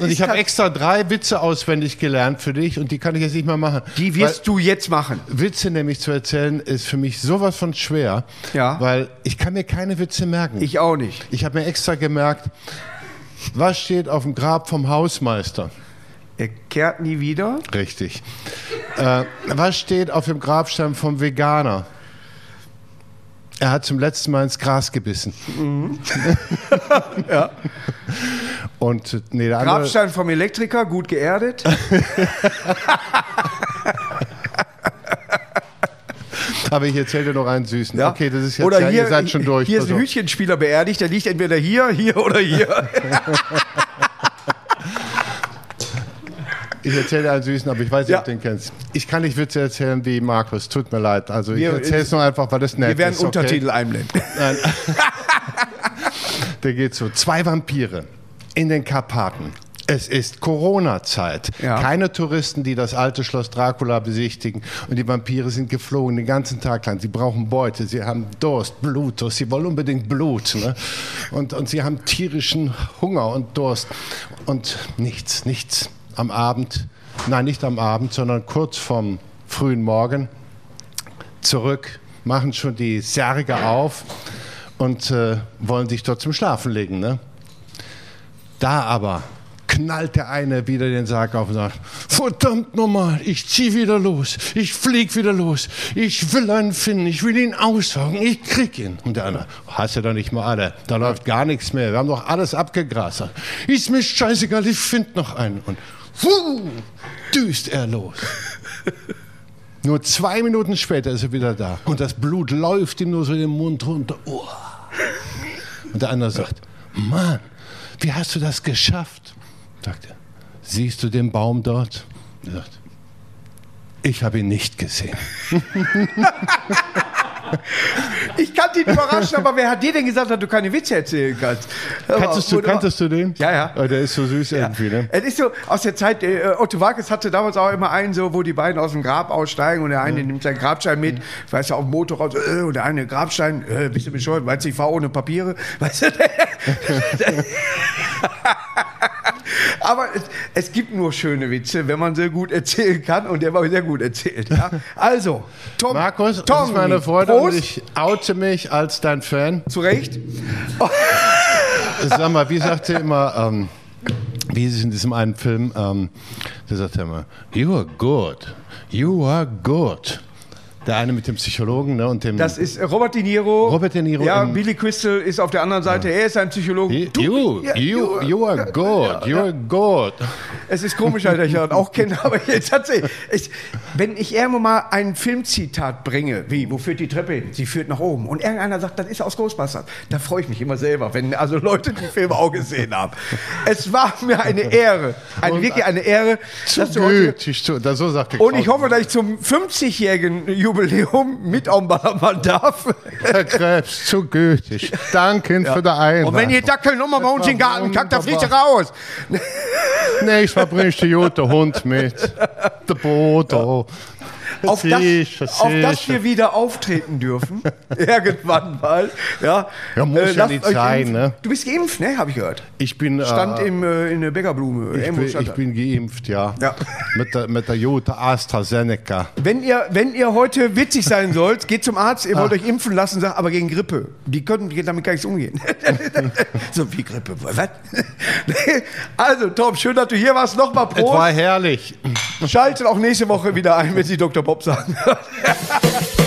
Speaker 2: Und ich habe extra drei Witze auswendig gelernt für dich und die kann ich jetzt nicht mal machen.
Speaker 1: Die wirst du jetzt machen.
Speaker 2: Weil Witze nämlich zu erzählen ist für mich sowas von schwer,
Speaker 1: Ja.
Speaker 2: weil ich kann mir keine Witze merken.
Speaker 1: Ich auch nicht.
Speaker 2: Ich habe mir extra gemerkt, was steht auf dem Grab vom Hausmeister?
Speaker 1: Er kehrt nie wieder.
Speaker 2: Richtig. Äh, was steht auf dem Grabstein vom Veganer? Er hat zum letzten Mal ins Gras gebissen.
Speaker 1: Ja.
Speaker 2: Und nee, der
Speaker 1: Grabstein vom Elektriker, gut geerdet.
Speaker 2: aber ich erzähle dir noch einen süßen.
Speaker 1: Ja.
Speaker 2: Okay, das ist jetzt
Speaker 1: oder
Speaker 2: ja,
Speaker 1: hier,
Speaker 2: ihr seid schon durch.
Speaker 1: Hier ist ein
Speaker 2: auf.
Speaker 1: Hütchenspieler beerdigt, der liegt entweder hier, hier oder hier.
Speaker 2: Ich erzähle dir einen süßen, aber ich weiß nicht,
Speaker 1: Ja.
Speaker 2: ob du den kennst. Ich kann nicht Witze erzählen wie Markus, tut mir leid. Also ich erzähle es nur einfach, weil das nett
Speaker 1: Wir werden
Speaker 2: ist. okay?
Speaker 1: Untertitel einblenden.
Speaker 2: Der geht so. Zwei Vampire in den Karpaten. Es ist Corona-Zeit.
Speaker 1: Ja.
Speaker 2: Keine Touristen, die das alte Schloss Dracula besichtigen. Und die Vampire sind geflogen den ganzen Tag lang. Sie brauchen Beute, sie haben Durst, Blutdurst. Sie wollen unbedingt Blut. Ne? Und, und sie haben tierischen Hunger und Durst. Und nichts, nichts. Am Abend, nein, nicht am Abend, sondern kurz vorm frühen Morgen zurück, machen schon die Särge auf und äh, wollen sich dort zum Schlafen legen. Ne? Da aber knallt der eine wieder den Sarg auf und sagt, verdammt nochmal, ich zieh wieder los, ich flieg wieder los, ich will einen finden, ich will ihn aussaugen, ich krieg ihn. Und der andere, hast du doch nicht mal alle, da läuft gar nichts mehr, wir haben doch alles abgegrast. Ist mir scheißegal, ich find noch einen. Und düst er los. Nur zwei Minuten später ist er wieder da. Und das Blut läuft ihm nur so in den Mund runter. Oh. Und der andere sagt, Mann, wie hast du das geschafft? Sagt er, siehst du den Baum dort? Er sagt, ich habe ihn nicht gesehen.
Speaker 1: Ich kann dich überraschen, aber wer hat dir denn gesagt, dass du keine Witze erzählen kannst?
Speaker 2: Kanntest du, kanntest du den?
Speaker 1: Ja, ja.
Speaker 2: Oh, der ist so süß irgendwie, ne?
Speaker 1: Es ist so aus der Zeit, äh, Otto Walkes hatte damals auch immer einen, so, wo die beiden aus dem Grab aussteigen und der eine nimmt seinen Grabstein mit, weißt du, auf dem Motorrad, äh, und der eine Grabstein, äh, bist du bescheuert, meinst du, ich fahre ohne Papiere? Weißt du, Aber es, es gibt nur schöne Witze, wenn man sie gut erzählen kann und der war sehr gut erzählt. Ja? Also, Tom,
Speaker 2: Markus,
Speaker 1: Tom,
Speaker 2: ist meine Freude
Speaker 1: Prost,
Speaker 2: und ich oute mich als dein Fan.
Speaker 1: zu Recht.
Speaker 2: Sag mal, wie sagt sie immer, ähm, wie ist es in diesem einen Film, ähm, da sagt er immer, you are good, you are good. Der eine mit dem Psychologen ne, und dem...
Speaker 1: Das ist Robert De Niro.
Speaker 2: Robert De Niro
Speaker 1: Ja, Billy Crystal ist auf der anderen Seite. Er ist ein Psychologe.
Speaker 2: you,
Speaker 1: Du-
Speaker 2: you,
Speaker 1: Ja,
Speaker 2: you, you are good, you are good.
Speaker 1: Es ist komisch, dass ich das auch kenne, aber jetzt hat sie. Ich, wenn ich irgendwann mal ein Filmzitat bringe, wie, wo führt die Treppe hin? Sie führt nach oben. Und irgendeiner sagt, das ist aus Ghostbusters. Da freue ich mich immer selber, wenn also Leute die Filme auch gesehen haben. Es war mir eine Ehre, eine,
Speaker 2: Und-
Speaker 1: wirklich eine Ehre,
Speaker 2: Zu
Speaker 1: dass du heute.
Speaker 2: zu, so sagt der
Speaker 1: Und ich hoffe, dass ich zum 50-jährigen Jubiläum mit am darf.
Speaker 2: Herr Krebs, zu gütig. Danke für die Einladung.
Speaker 1: Und wenn ihr Dackel nochmal bei uns in den Garten kackt, dann fliegt ihr raus.
Speaker 2: Nächstes Mal bringst du den Hund mit. Der Bodo.
Speaker 1: Auf das,
Speaker 2: Sicher,
Speaker 1: auf das wir wieder auftreten dürfen. Irgendwann mal. Ja,
Speaker 2: Ja, muss ja
Speaker 1: lasst
Speaker 2: nicht sein,
Speaker 1: impfen.
Speaker 2: ne?
Speaker 1: Du bist geimpft, ne? Habe ich gehört.
Speaker 2: Ich bin,
Speaker 1: Stand
Speaker 2: äh,
Speaker 1: im, äh, in der Bäckerblume.
Speaker 2: ich, bin, ich bin geimpft, ja.
Speaker 1: Ja.
Speaker 2: Mit der, mit der Jute AstraZeneca.
Speaker 1: Wenn ihr, wenn ihr heute witzig sein sollt, geht zum Arzt, ihr
Speaker 2: Ah.
Speaker 1: wollt euch impfen lassen, sagt aber gegen Grippe. Die können damit gar nichts umgehen. so wie Grippe. Was? also, Tom, schön, dass du hier warst. Nochmal
Speaker 2: Es war
Speaker 1: Prost.
Speaker 2: herrlich.
Speaker 1: Schaltet auch nächste Woche wieder ein, wenn Sie Dr. Bob sagen.